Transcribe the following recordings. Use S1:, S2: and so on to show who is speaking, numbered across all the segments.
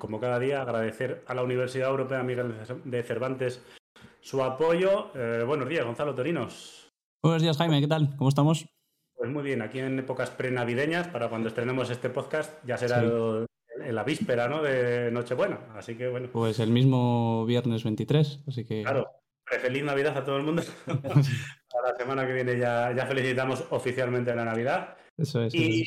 S1: como cada día, agradecer a la Universidad Europea Miguel de Cervantes su apoyo. Eh, buenos días, Gonzalo Torinos.
S2: Buenos días, Jaime, ¿qué tal? ¿Cómo estamos?
S1: Pues muy bien, aquí en épocas prenavideñas, para cuando estrenemos este podcast, ya será en la víspera ¿no? de Nochebuena. Así que bueno.
S2: Pues el mismo viernes 23, así que.
S1: Claro, feliz Navidad a todo el mundo. Para la semana que viene ya, ya felicitamos oficialmente la Navidad.
S2: Eso es.
S1: Y,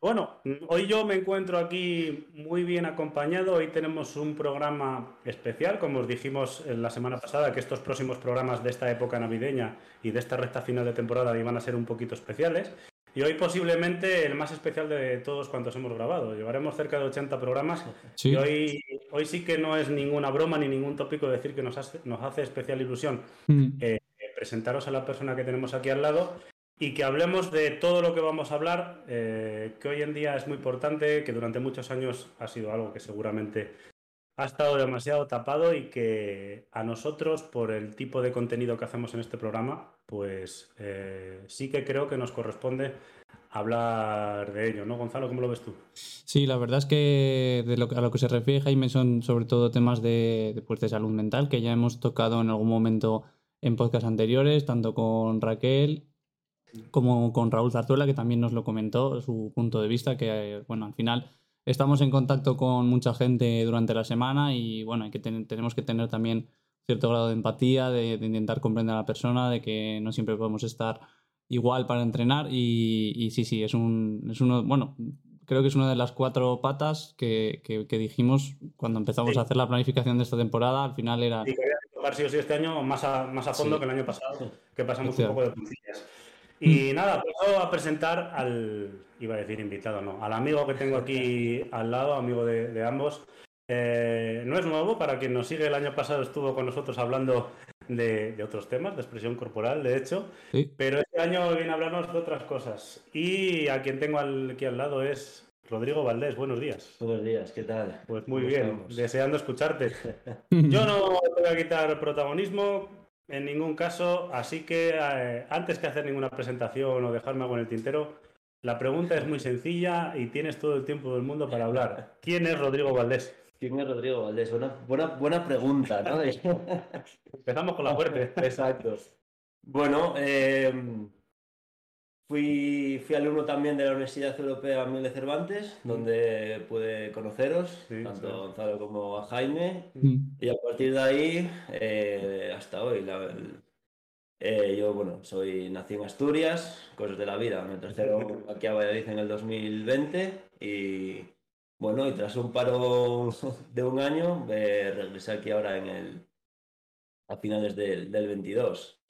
S1: bueno, hoy yo me encuentro aquí muy bien acompañado. Hoy tenemos un programa especial, como os dijimos la semana pasada, que estos próximos programas de esta época navideña y de esta recta final de temporada iban a ser un poquito especiales. Y hoy posiblemente el más especial de todos cuantos hemos grabado. Llevaremos cerca de 80 programas y hoy, hoy sí que no es ninguna broma ni ningún tópico decir que nos hace, nos hace especial ilusión mm. eh, presentaros a la persona que tenemos aquí al lado y que hablemos de todo lo que vamos a hablar, eh, que hoy en día es muy importante, que durante muchos años ha sido algo que seguramente ha estado demasiado tapado y que a nosotros, por el tipo de contenido que hacemos en este programa, pues eh, sí que creo que nos corresponde hablar de ello, ¿no, Gonzalo? ¿Cómo lo ves tú?
S2: Sí, la verdad es que de lo, a lo que se refiere Jaime son sobre todo temas de, pues de salud mental que ya hemos tocado en algún momento en podcasts anteriores, tanto con Raquel como con Raúl Zarzuela, que también nos lo comentó, su punto de vista, que bueno, al final estamos en contacto con mucha gente durante la semana y bueno, hay que tenemos que tener también cierto grado de empatía, de, intentar comprender a la persona, de que no siempre podemos estar igual para entrenar y, sí, sí, es, un, es uno, bueno, creo que es una de las cuatro patas que, que, dijimos cuando empezamos a hacer la planificación de esta temporada, al final era...
S1: Sí, quería tocar sí o sí este año más a, más a fondo que el año pasado, que pasamos un poco de puntillas. Y mm. nada, paso a presentar al, iba a decir invitado, no, al amigo que tengo aquí al lado, amigo de, ambos. Eh, no es nuevo, para quien nos sigue, el año pasado estuvo con nosotros hablando de, otros temas, de expresión corporal, de hecho, pero este año viene a hablarnos de otras cosas. Y a quien tengo aquí al lado es Rodrigo Valdés, buenos días.
S3: Buenos días, ¿qué tal?
S1: Pues muy bien, deseando escucharte. Yo no te voy a quitar protagonismo, en ningún caso, así que eh, antes que hacer ninguna presentación o dejarme algo en el tintero, la pregunta es muy sencilla y tienes todo el tiempo del mundo para hablar. ¿Quién es Rodrigo Valdés?
S3: ¿Quién es Rodrigo Valdés? Buena, buena, buena pregunta, ¿no?
S1: Empezamos con la fuerte.
S3: Exacto. Bueno, eh, Fui, fui alumno también de la Universidad Europea Miguel de Cervantes, donde pude conoceros, tanto a Gonzalo como a Jaime, y a partir de ahí eh, hasta hoy. Eh, yo, bueno, soy, nací en Asturias, cosas de la vida, me trajeron aquí a Valladolid en el 2020 y, bueno, y tras un paro de un año, eh, regresé aquí ahora en el, a finales del, del 22.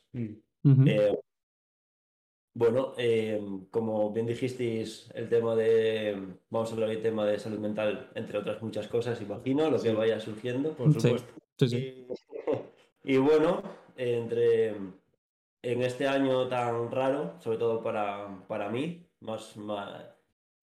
S3: Bueno, em, como bien dijisteis, el tema de. Vamos a hablar del tema de salud mental, entre otras muchas cosas, imagino, lo que vaya surgiendo.
S1: Por supuesto.
S3: Y, bueno, entre. En este año tan raro, sobre todo para, para mí, más,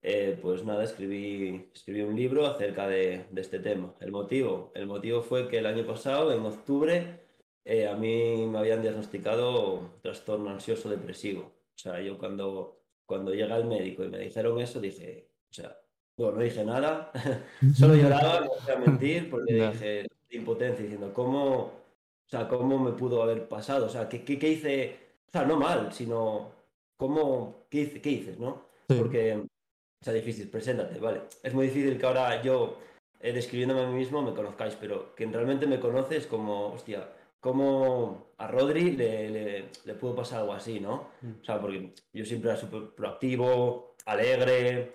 S3: eh, pues nada, escribí, escribí un libro acerca de, de, este tema. El motivo, el motivo fue que el año pasado, en octubre, eh, a mí me habían diagnosticado trastorno ansioso depresivo. O sea, yo cuando, cuando llega el médico y me dijeron eso, dije, o sea, bueno, no dije nada, solo lloraba, no voy a mentir, porque dije impotencia, diciendo, ¿cómo, o sea, cómo me pudo haber pasado? O sea, ¿qué, qué, hice? O sea, no mal, sino, ¿cómo, qué, hice, qué no? Porque, o sea, difícil, preséntate, vale. Es muy difícil que ahora yo, eh, describiéndome a mí mismo, me conozcáis, pero quien realmente me conoces como, hostia, cómo a Rodri le, le, pudo pasar algo así, ¿no? Mm. O sea, porque yo siempre era súper proactivo, alegre,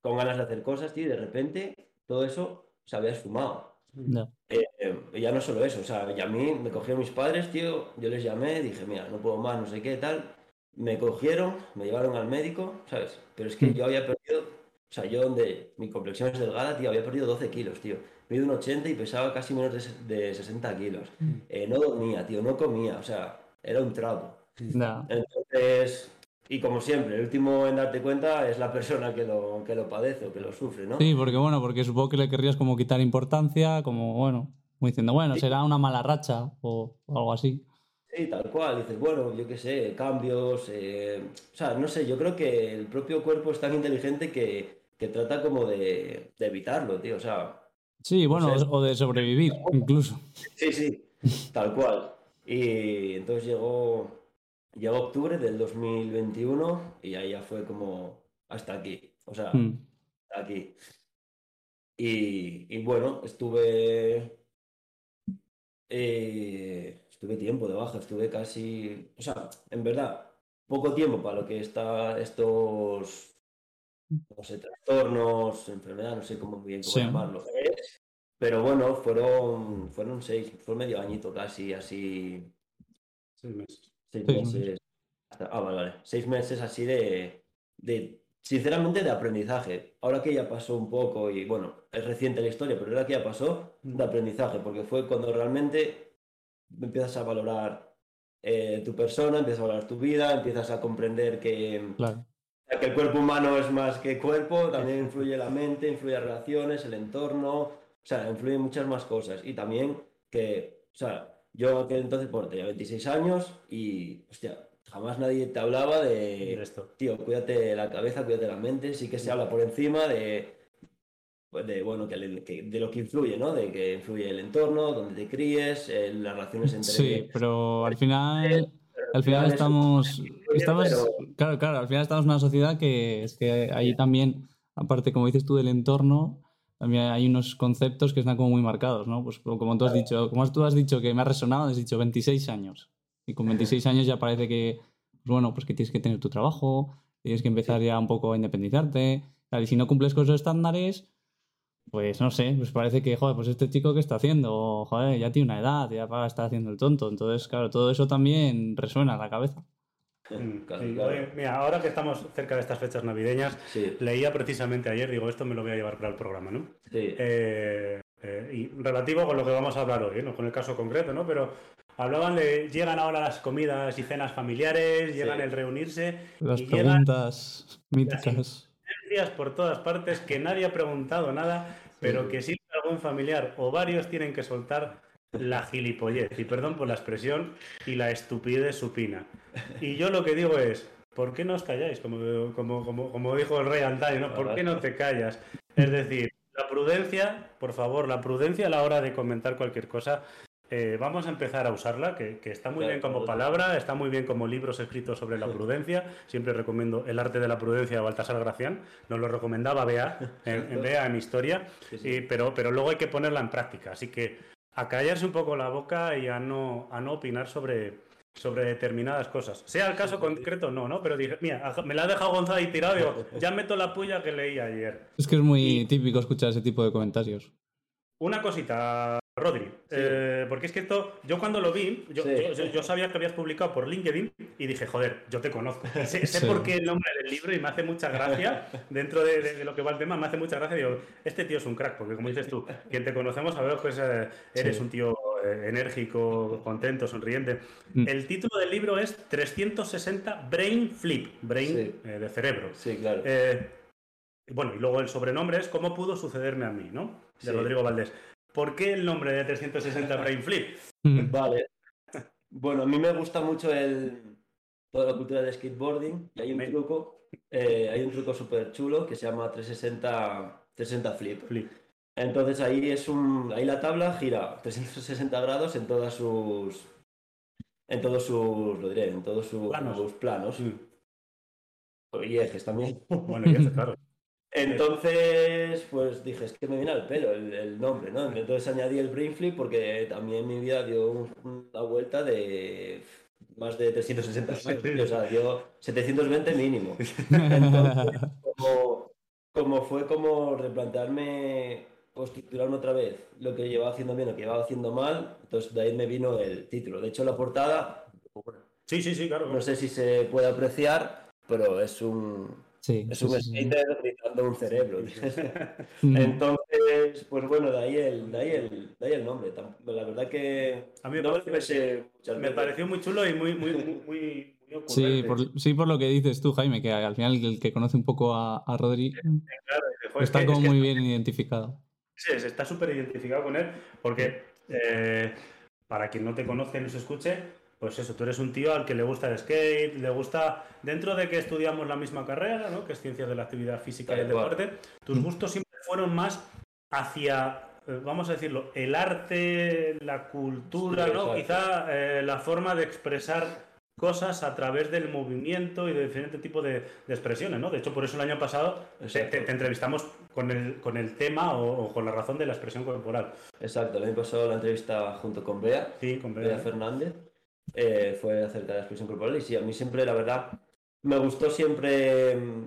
S3: con ganas de hacer cosas, tío, y de repente todo eso se había esfumado. No. Eh, eh, ya no solo eso, o sea, y a mí me cogieron mis padres, tío, yo les llamé, dije, mira, no puedo más, no sé qué, tal. Me cogieron, me llevaron al médico, ¿sabes? Pero es que mm. yo había perdido, o sea, yo donde mi complexión es delgada, tío, había perdido 12 kilos, tío mido un 80 y pesaba casi menos de, 60 kilos. Mm. Eh, no dormía, tío, no comía, o sea, era un trapo. Entonces, y como siempre, el último en darte cuenta es la persona que lo, que lo padece o que lo sufre, ¿no?
S2: Sí, porque bueno, porque supongo que le querrías como quitar importancia, como bueno, como diciendo, bueno, será una mala racha o, algo así.
S3: Sí, tal cual. Dices, bueno, yo qué sé, cambios. eh, O sea, no sé, yo creo que el propio cuerpo es tan inteligente que, que trata como de, de evitarlo, tío. O sea,
S2: Sí, bueno, o de sobrevivir, incluso.
S3: sí, sí, tal cual. Y entonces llegó, llegó octubre del 2021 y ahí ya fue como hasta aquí. O sea,
S2: Mm.
S3: aquí. Y, y bueno, estuve. eh, estuve tiempo de baja, estuve casi. O sea, en verdad, poco tiempo para lo que está estos. No sé, trastornos, enfermedad, no sé cómo muy bien cómo
S2: Sí.
S3: llamarlo. Pero bueno, fueron, fueron seis, fue medio añito casi, así.
S1: Seis meses.
S3: Seis
S2: Seis
S3: meses. Ah, vale, vale. Seis meses así de, de, sinceramente, de aprendizaje. Ahora que ya pasó un poco y bueno, es reciente la historia, pero ahora que ya pasó, de aprendizaje, porque fue cuando realmente empiezas a valorar eh, tu persona, empiezas a valorar tu vida, empiezas a comprender que,
S2: Claro.
S3: Que el cuerpo humano es más que cuerpo, también influye la mente, influye las relaciones, el entorno, o sea, influyen muchas más cosas. Y también que, o sea, yo aquel entonces, bueno, tenía 26 años y, hostia, jamás nadie te hablaba
S1: De esto.
S3: tío, cuídate la cabeza, cuídate la mente, sí que se habla por encima de, pues de, bueno, que, le- que- de lo que influye, ¿no? De que influye el entorno, donde te críes, eh, las relaciones entre...
S2: Sí, pero al final, al final estamos,
S3: influye,
S2: estamos,
S3: pero-
S2: claro, claro, al final estamos en una sociedad que es que ahí también, aparte, como dices tú, del entorno, también hay unos conceptos que están como muy marcados, ¿no? Pues como tú has dicho, como tú has dicho que me ha resonado, has dicho 26 años. Y con 26 años ya parece que, pues bueno, pues que tienes que tener tu trabajo, tienes que empezar ya un poco a independizarte, y si no cumples con esos estándares, pues no sé, pues parece que, joder, pues este chico que está haciendo, O, joder, ya tiene una edad, ya está haciendo el tonto. Entonces, claro, todo eso también resuena en la cabeza.
S1: Mm, sí. Oye, mira, ahora que estamos cerca de estas fechas navideñas,
S3: Sí,
S1: leía precisamente ayer, digo, esto me lo voy a llevar para el programa, ¿no?
S3: sí.
S1: Eh, eh, y relativo con lo que vamos a hablar hoy, no con el caso concreto, ¿no? Pero hablaban de, llegan ahora las comidas y cenas familiares, llegan el reunirse,
S2: Las
S1: y llegan
S2: preguntas míticas.
S1: días por todas partes que nadie ha preguntado nada, pero que sí algún familiar o varios tienen que soltar la gilipollez, y perdón por la expresión, y la estupidez supina. Y yo lo que digo es, ¿por qué no os calláis? Como, como, como, como dijo el rey antaño, ¿no? ¿Por qué no te callas? Es decir, la prudencia, por favor, la prudencia a la hora de comentar cualquier cosa. eh, vamos a empezar a usarla, que, que está muy
S3: Claro,
S1: bien como palabra, está muy bien como libros escritos sobre la prudencia. Siempre recomiendo El arte de la prudencia de Baltasar Gracián. Nos lo recomendaba Bea en, en Bea en Historia,
S3: Sí, sí.
S1: y- pero, pero luego hay que ponerla en práctica. Así que a callarse un poco la boca y a no, a no opinar sobre, sobre determinadas cosas. Sea el caso concreto, no, ¿no? Pero dije, mira, me la ha dejado Gonzalo ahí tirado, digo, ya meto la puya que leí ayer.
S2: Es que es muy típico escuchar ese tipo de comentarios.
S1: Una cosita, Rodri, eh, porque es que esto, yo cuando lo vi, yo,
S3: Sí.
S1: yo- yo- yo sabía que habías publicado por LinkedIn y dije, joder, yo te conozco. Sé, sé
S2: Sí.
S1: por qué el nombre del libro y me hace mucha gracia, dentro de, de- de lo que va el tema, me hace mucha gracia. Digo, este tío es un crack, porque como dices tú, quien te conocemos que es, eh, eres un tío eh, enérgico, contento, sonriente.
S2: Mm.
S1: El título del libro es 360 Brain Flip, Brain eh, de cerebro.
S3: Sí, claro.
S1: Eh, bueno, y luego el sobrenombre es ¿Cómo pudo sucederme a mí? ¿no? De. Rodrigo Valdés. ¿Por qué el nombre de 360 Brain Flip?
S2: Mm.
S3: Vale. Bueno, a mí me gusta mucho el, toda la cultura del skateboarding y hay un
S1: Me-
S3: truco, eh, hay un truco súper chulo que se llama 360, 360 flip.
S1: Flip.
S3: Entonces ahí es un, ahí la tabla gira 360 grados en todas sus, en todos sus, lo diré, en todos sus
S1: Planos.
S3: sus planos
S1: Mm,
S3: y ejes también.
S1: Bueno, y claro.
S3: Entonces, pues dije, es que me viene al pelo el, el nombre, ¿no? Entonces añadí el brain flip porque también mi vida dio un- una vuelta de más de 360 grados, o sea, dio 720 mínimo. Entonces, como, como fue como replantearme o estructurarme otra vez lo que llevaba haciendo bien, lo que llevaba haciendo mal, entonces de ahí me vino el título. De hecho, la portada,
S1: Sí, sí, sí, claro.
S3: no sé si se puede apreciar, pero es un,
S2: Sí,
S3: es un
S2: sí, sí.
S3: skater gritando un cerebro. Entonces, pues bueno, de ahí el, de ahí el, de ahí el nombre. La verdad que
S1: A mí me
S3: no me
S1: pareció-
S3: pensé
S1: Me
S3: veces.
S1: pareció muy chulo y muy, muy, muy, muy.
S2: Sí por, sí, por lo que dices tú, Jaime, que al final el que conoce un poco a, a Rodri
S1: Claro, dice, "Joder, es
S2: está
S1: que-
S2: como
S1: es que
S2: muy bien identificado.
S1: Sí, se está súper identificado con él, porque eh, para quien no te conoce y no se escuche, pues eso, tú eres un tío al que le gusta el skate, le gusta, dentro de que estudiamos la misma carrera, ¿no? que es ciencias de la actividad física y el deporte, tus gustos siempre fueron más hacia, eh, vamos a decirlo, el arte, la cultura, ¿no? Quizá eh, la forma de expresar cosas a través del movimiento y de diferentes tipos de, expresiones, ¿no? De hecho, por eso el año pasado te, entrevistamos con el, con el tema o, con la razón de la expresión corporal.
S3: Exacto, el año pasado la entrevista junto con Bea,
S1: sí, con
S3: Bea Fernández eh, fue acerca de la expresión corporal. Y sí, a mí siempre, la verdad, me gustó siempre mm,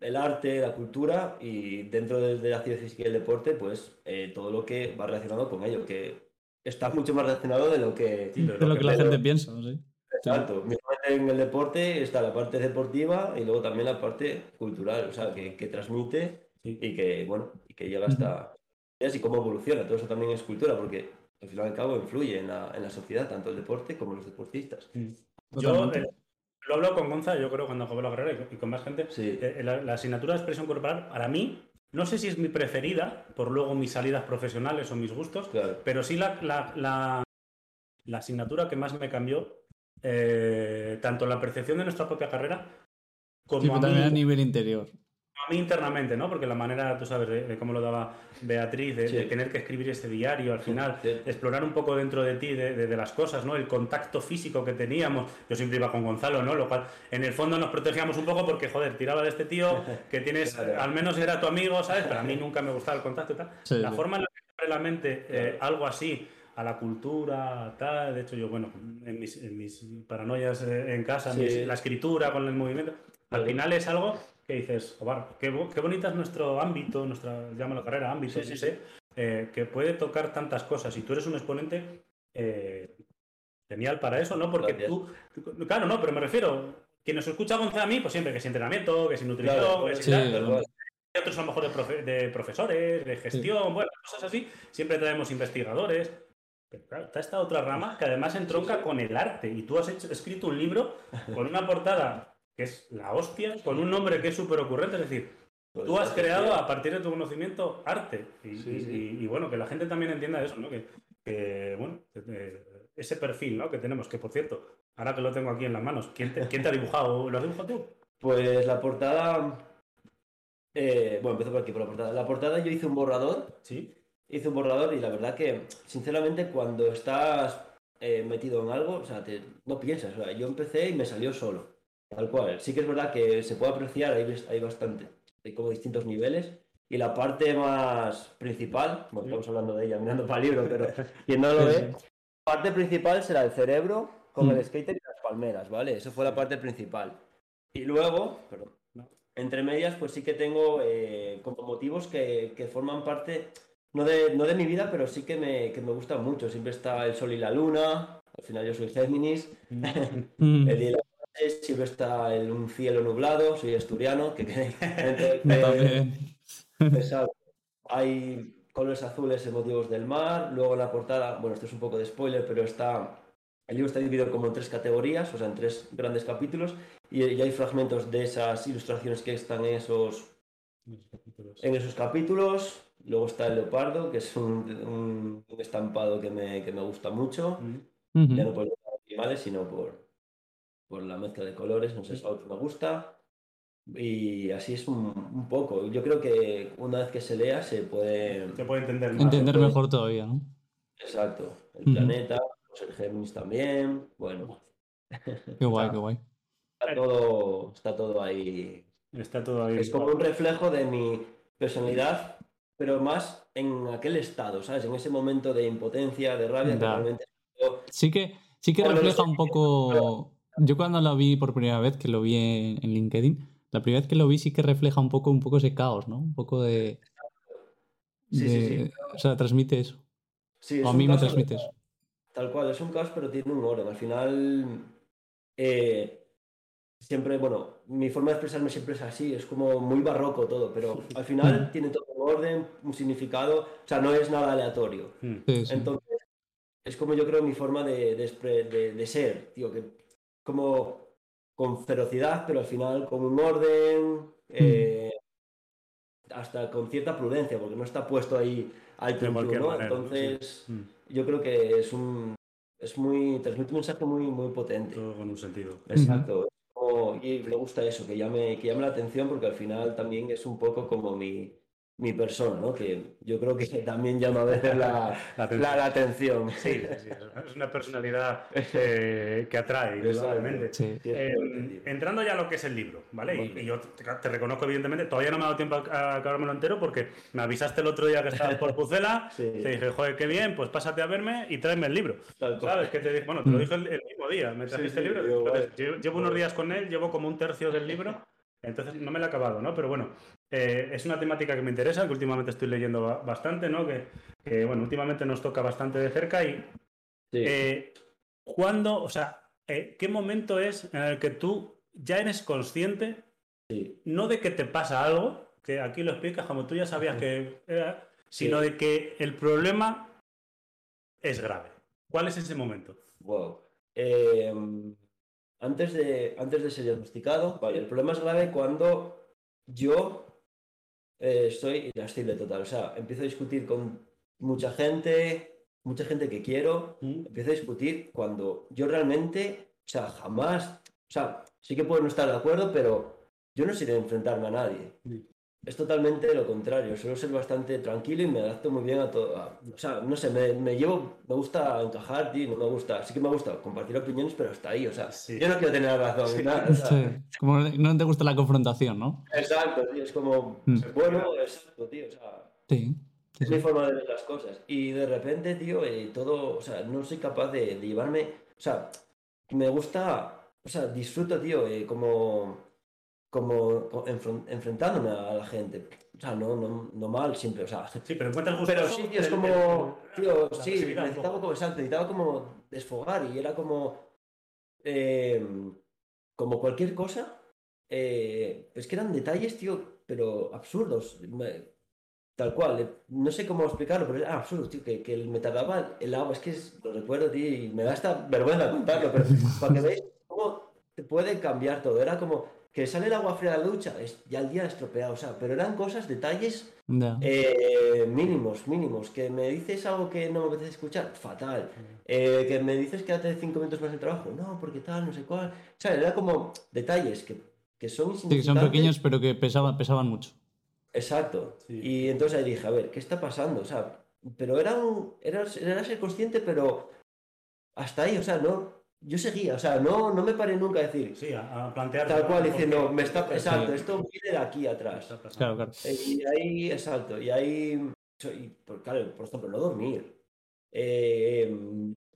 S3: el arte, la cultura y dentro de, la actividad física y el deporte, pues eh, todo lo que va relacionado con ello, que está mucho más relacionado de lo que,
S2: de lo, que, la gente piensa. ¿sí?
S3: Exacto. En el deporte está la parte deportiva y luego también la parte cultural, o sea, que, transmite y que, bueno, y que llega hasta... Y cómo evoluciona, todo eso también es cultura, porque al fin y al cabo influye en la, en la sociedad, tanto el deporte como los deportistas.
S1: Mm. Yo eh, lo hablo con Gonza, yo creo, cuando acabé la carrera y, con más gente. Eh, la, asignatura de expresión corporal, para mí, no sé si es mi preferida, por luego mis salidas profesionales o mis gustos, pero sí la, la, asignatura que más me cambió, eh, tanto la percepción de nuestra propia carrera como
S2: también a nivel interior
S1: a mí internamente, ¿no? Porque la manera, tú sabes, de, cómo lo daba Beatriz, de, tener que escribir este diario al final, explorar un poco dentro de ti de, las cosas, ¿no? El contacto físico que teníamos. Yo siempre iba con Gonzalo, ¿no? Lo cual, en el fondo nos protegíamos un poco porque, joder, tiraba de este tío que tienes, al menos era tu amigo, ¿sabes? Pero a mí nunca me gustaba el contacto y tal. la forma en la que abre la mente eh, algo así a la cultura, tal. De hecho, yo, bueno, en mis, paranoias eh, en casa, la escritura con el movimiento, al final es algo que dices, qué, bonita es nuestro ámbito, nuestra, llámalo carrera, ámbito, eh, que puede tocar tantas cosas. Y tú eres un exponente eh, genial para eso, ¿no? Porque tú, claro, no, pero me refiero, quien nos escucha a mí, pues siempre que es entrenamiento, que es nutrición, que es tal, otros a lo mejor de, profesores, de gestión, bueno, cosas así, siempre traemos investigadores. Pero claro, está esta otra rama que además entronca con el arte. Y tú has escrito un libro con una portada que es la hostia, con un nombre que es súper ocurrente. Es decir, pues tú has creado a partir de tu conocimiento arte. Y, bueno, que la gente también entienda eso, ¿no? Que, bueno, ese perfil ¿no? que tenemos, que por cierto, ahora que lo tengo aquí en las manos, ¿quién te, ¿quién te ha dibujado? ¿Lo has dibujado tú?
S3: Pues la portada. Eh, bueno, empiezo por aquí, por la portada. La portada yo hice un borrador.
S1: Sí.
S3: Hice un borrador y la verdad que, sinceramente, cuando estás eh, metido en algo, o sea, no piensas. O sea, yo empecé y me salió solo. Tal cual. Sí que es verdad que se puede apreciar, hay, hay bastante, hay como distintos niveles. Y la parte más principal, bueno, estamos hablando de ella mirando para el libro, pero quien no lo ve, la parte principal será el cerebro con el mm. skater y las palmeras, ¿vale? Eso fue la parte principal. Y luego, perdón, entre medias, pues sí que tengo eh, como motivos que, que, forman parte, no de, no de mi vida, pero sí que me, que me gustan mucho. Siempre está el sol y la luna, al final yo soy Géminis, mm. el día siempre está en un cielo nublado, soy asturiano, que, Hay colores azules en motivos del mar, luego en la portada, bueno, esto es un poco de spoiler, pero está el libro está dividido como en tres categorías, o sea, en tres grandes capítulos, y, hay fragmentos de esas ilustraciones que están en esos, en esos capítulos. Luego está el leopardo, que es un, estampado que me, que me, gusta mucho, ya no por los animales, sino por, por la mezcla de colores, no sé, es algo que me gusta. Y así es un, poco. Yo creo que una vez que se lea se puede...
S1: Se puede entender más.
S2: Entender mejor todavía, ¿no?
S3: Exacto. El planeta, pues el Géminis también. Bueno.
S2: Qué guay, qué guay.
S3: Está todo, está todo ahí.
S1: Está todo ahí.
S3: Es como un reflejo de mi personalidad, pero más en aquel estado, ¿sabes? En ese momento de impotencia, de rabia, que realmente...
S2: Sí que, sí que refleja un poco yo cuando lo vi por primera vez, que lo vi en, LinkedIn, la primera vez que lo vi sí que refleja un poco, un poco ese caos, ¿no? Un poco de...
S3: Sí, sí, sí.
S2: O sea, transmite eso. o a mí me transmite eso.
S3: Tal cual, es un caos, pero tiene un orden. Al final, eh, siempre, bueno, mi forma de expresarme siempre es así, es como muy barroco todo, pero al final tiene todo un orden, un significado, o sea, no es nada aleatorio. Entonces, es como yo creo mi forma de, de, de ser, tío, que como con ferocidad, pero al final con un orden, hmm. eh, hasta con cierta prudencia, porque no está puesto ahí al tiempo, ¿no? Entonces, hmm. yo creo que es un, es muy, transmite un mensaje muy, muy potente.
S1: Todo con un sentido.
S3: Exacto. Como- y me gusta eso, que llame, que llame la atención porque al final también es un poco como mi, mi persona, ¿no? Que yo creo que también llama a veces la,
S1: La atención.
S3: la- la atención.
S1: Sí, sí, sí, es una personalidad eh, que atrae, indudablemente.
S2: Sí.
S3: Sí, es
S1: Eh, entrando ya a lo que es el libro, ¿vale? Y- yo te, te reconozco, evidentemente, todavía no me ha dado tiempo a, a acabármelo entero porque me avisaste el otro día que estabas por Pucela.
S3: Sí.
S1: Te dije, joder, qué bien, pues pásate a verme y tráeme el libro.
S3: Tal.
S1: ¿Sabes? Que te dije, bueno, te lo dije el, el mismo día, me trajiste
S3: sí,
S1: el libro.
S3: yo,
S1: Entonces,
S3: vale.
S1: llevo, llevo unos días con él, llevo como un tercio del libro, entonces no me lo he acabado, ¿no? Pero bueno, eh, es una temática que me interesa, que últimamente estoy leyendo ba- bastante, ¿no? Que, que, bueno, últimamente nos toca bastante de cerca y
S3: Sí.
S1: eh, ¿Cuándo, o sea, eh, qué momento es en el que tú ya eres consciente,
S3: Sí.
S1: no de que te pasa algo, que aquí lo explicas como tú ya sabías que era, sino de que el problema es grave? ¿Cuál es ese momento?
S3: Wow. Eh, antes, de, antes de ser diagnosticado, vale, el problema es grave cuando yo eh, estoy irascible total. O sea, empiezo a discutir con mucha gente, mucha gente que quiero, empiezo a discutir cuando yo realmente, o sea, jamás, o sea, sí que puedo no estar de acuerdo, pero yo no sé de enfrentarme a nadie.
S1: Sí.
S3: Es totalmente lo contrario, suelo ser bastante tranquilo y me adapto muy bien a todo. a- o sea, no sé, me, me llevo, me gusta encajar, tío, no me gusta, sí que me gusta compartir opiniones, pero hasta ahí, o sea,
S1: Sí.
S3: yo no quiero tener razón nada, o sea,
S2: Sí. Como no te gusta la confrontación, ¿no?
S3: Exacto, tío, es como,
S2: Mm.
S3: bueno, exacto, tío, o sea,
S2: Sí.
S3: es mi forma de ver las cosas. Y de repente, tío, eh, todo, o sea, no soy capaz de, de llevarme, o sea, me gusta, o sea, disfruto, tío, eh, como, como co- enfren- enfrentándome a la gente. O sea, no, no, no mal siempre, o sea.
S1: Sí, pero encuentras gusto.
S3: Pero sí, tío, es como, tío, sí,
S1: agresividad un
S3: necesitaba como, exacto, necesitaba como desfogar y era como, eh, como cualquier cosa, eh, es que eran detalles, tío, pero absurdos, me- tal cual, eh, no sé cómo explicarlo, pero era absurdo, tío, que, que me tardaba el agua, es que es- lo recuerdo, tío, y me da esta vergüenza contarlo, pero para que veáis cómo te puede cambiar todo, era como que sale el agua fría de la ducha, es ya el día estropeado, o sea, pero eran cosas, detalles eh, mínimos, mínimos. Que me dices algo que no me apetece escuchar, fatal. Eh, que me dices quédate cinco minutos más en el trabajo, no, porque tal, no sé cuál. O sea, era como detalles que, que son
S2: Sí, que son pequeños, pero que pesaban, pesaban mucho.
S3: Exacto.
S1: Sí.
S3: Y entonces ahí dije, a ver, ¿qué está pasando? O sea, pero era un, era, era ser consciente, pero hasta ahí, o sea, no, yo seguía, o sea, no, no me paré nunca a decir,
S1: Sí, a, a plantear.
S3: tal cual,
S1: ¿por
S3: diciendo,
S1: qué?
S3: me está,
S1: ¿Qué
S3: exacto,
S2: Sí.
S3: esto viene de aquí atrás.
S2: Claro, claro.
S3: Eh, Y ahí, exacto, y ahí, y por, claro, por ejemplo, no dormir, eh,